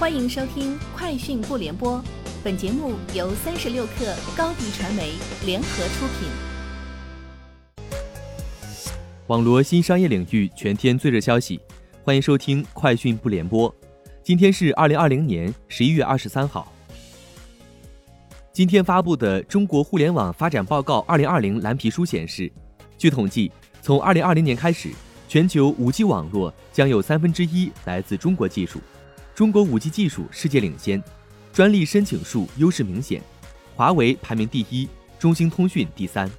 欢迎收听《快讯不联播》，本节目由三十六克高低传媒联合出品。网罗新商业领域全天最热消息，欢迎收听《快讯不联播》。今天是二零二零年十一月二十三号。今天发布的《中国互联网发展报告二零二零蓝皮书》显示，据统计，从二零二零年开始，全球五 G 网络将有三分之一来自中国技术。中国五 G 技术世界领先，专利申请数优势明显，华为排名第一，中兴通讯第三。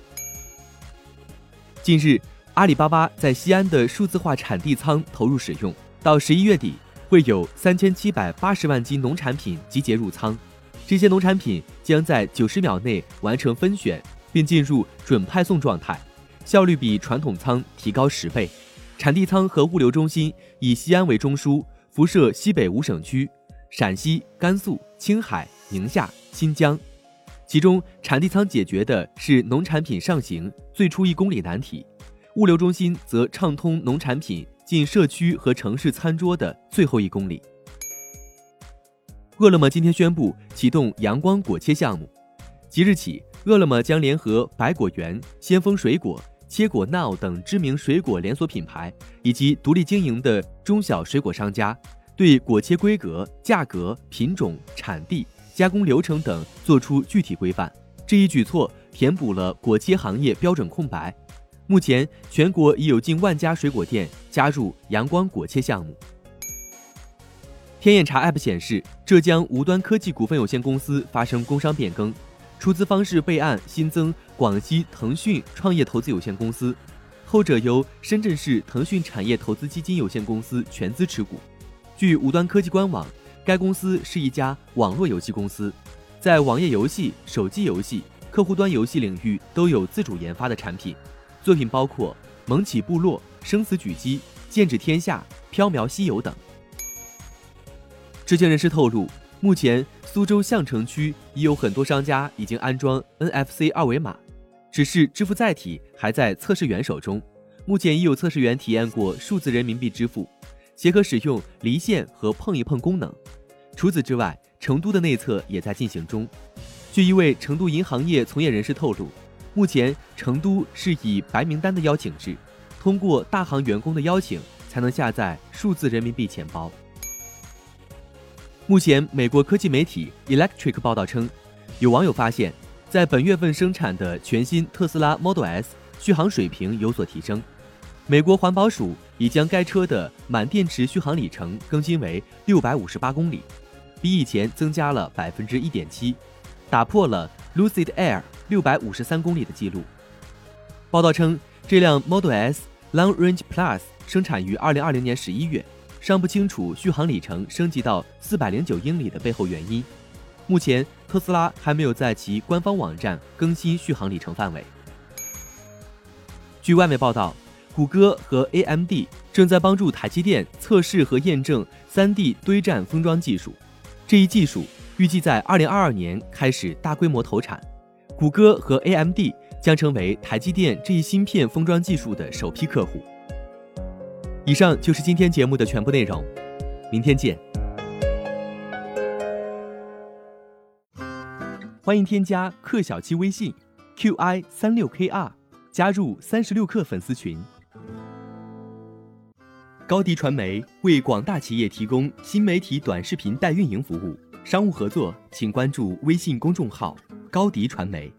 近日，阿里巴巴在西安的数字化产地仓投入使用，到十一月底会有三千七百八十万斤农产品集结入仓，这些农产品将在九十秒内完成分选，并进入准派送状态，效率比传统仓提高十倍。产地仓和物流中心以西安为中枢。辐射西北五省区、陕西、甘肃、青海、宁夏、新疆，其中产地仓解决的是农产品上行最初一公里难题，物流中心则畅通农产品进社区和城市餐桌的最后一公里。饿了么今天宣布启动阳光果切项目，即日起，饿了么将联合百果园、先锋水果。切果 Now 等知名水果连锁品牌以及独立经营的中小水果商家，对果切规格、价格、品种、产地、加工流程等做出具体规范。这一举措填补了果切行业标准空白。目前，全国已有近万家水果店加入阳光果切项目。天眼查 App 显示，浙江无端科技股份有限公司发生工商变更。出资方式备案新增广西腾讯创业投资有限公司，后者由深圳市腾讯产业投资基金有限公司全资持股。据无端科技官网，该公司是一家网络游戏公司，在网页游戏、手机游戏、客户端游戏领域都有自主研发的产品，作品包括《萌起部落》《生死狙击》《剑指天下》《缥缈西游》等。知情人士透露。目前，苏州相城区已有很多商家已经安装 NFC 二维码，只是支付载体还在测试员手中。目前已有测试员体验过数字人民币支付，结合使用离线和碰一碰功能。除此之外，成都的内测也在进行中。据一位成都银行业从业人士透露，目前成都是以白名单的邀请制，通过大行员工的邀请才能下载数字人民币钱包。目前，美国科技媒体 Electric 报道称，有网友发现，在本月份生产的全新特斯拉 Model S 续航水平有所提升。美国环保署已将该车的满电池续航里程更新为六百五十八公里，比以前增加了百分之一点七，打破了 Lucid Air 六百五十三公里的记录。报道称，这辆 Model S Long Range Plus 生产于二零二零年十一月。尚不清楚续航里程升级到四百零九英里的背后原因。目前，特斯拉还没有在其官方网站更新续航里程范围。据外媒报道，谷歌和 AMD 正在帮助台积电测试和验证 3D 堆栈封装技术，这一技术预计在2022年开始大规模投产。谷歌和 AMD 将成为台积电这一芯片封装技术的首批客户。以上就是今天节目的全部内容，明天见。欢迎添加克小七微信，qi 三六 kr，加入三十六氪粉丝群。高迪传媒为广大企业提供新媒体短视频代运营服务，商务合作请关注微信公众号高迪传媒。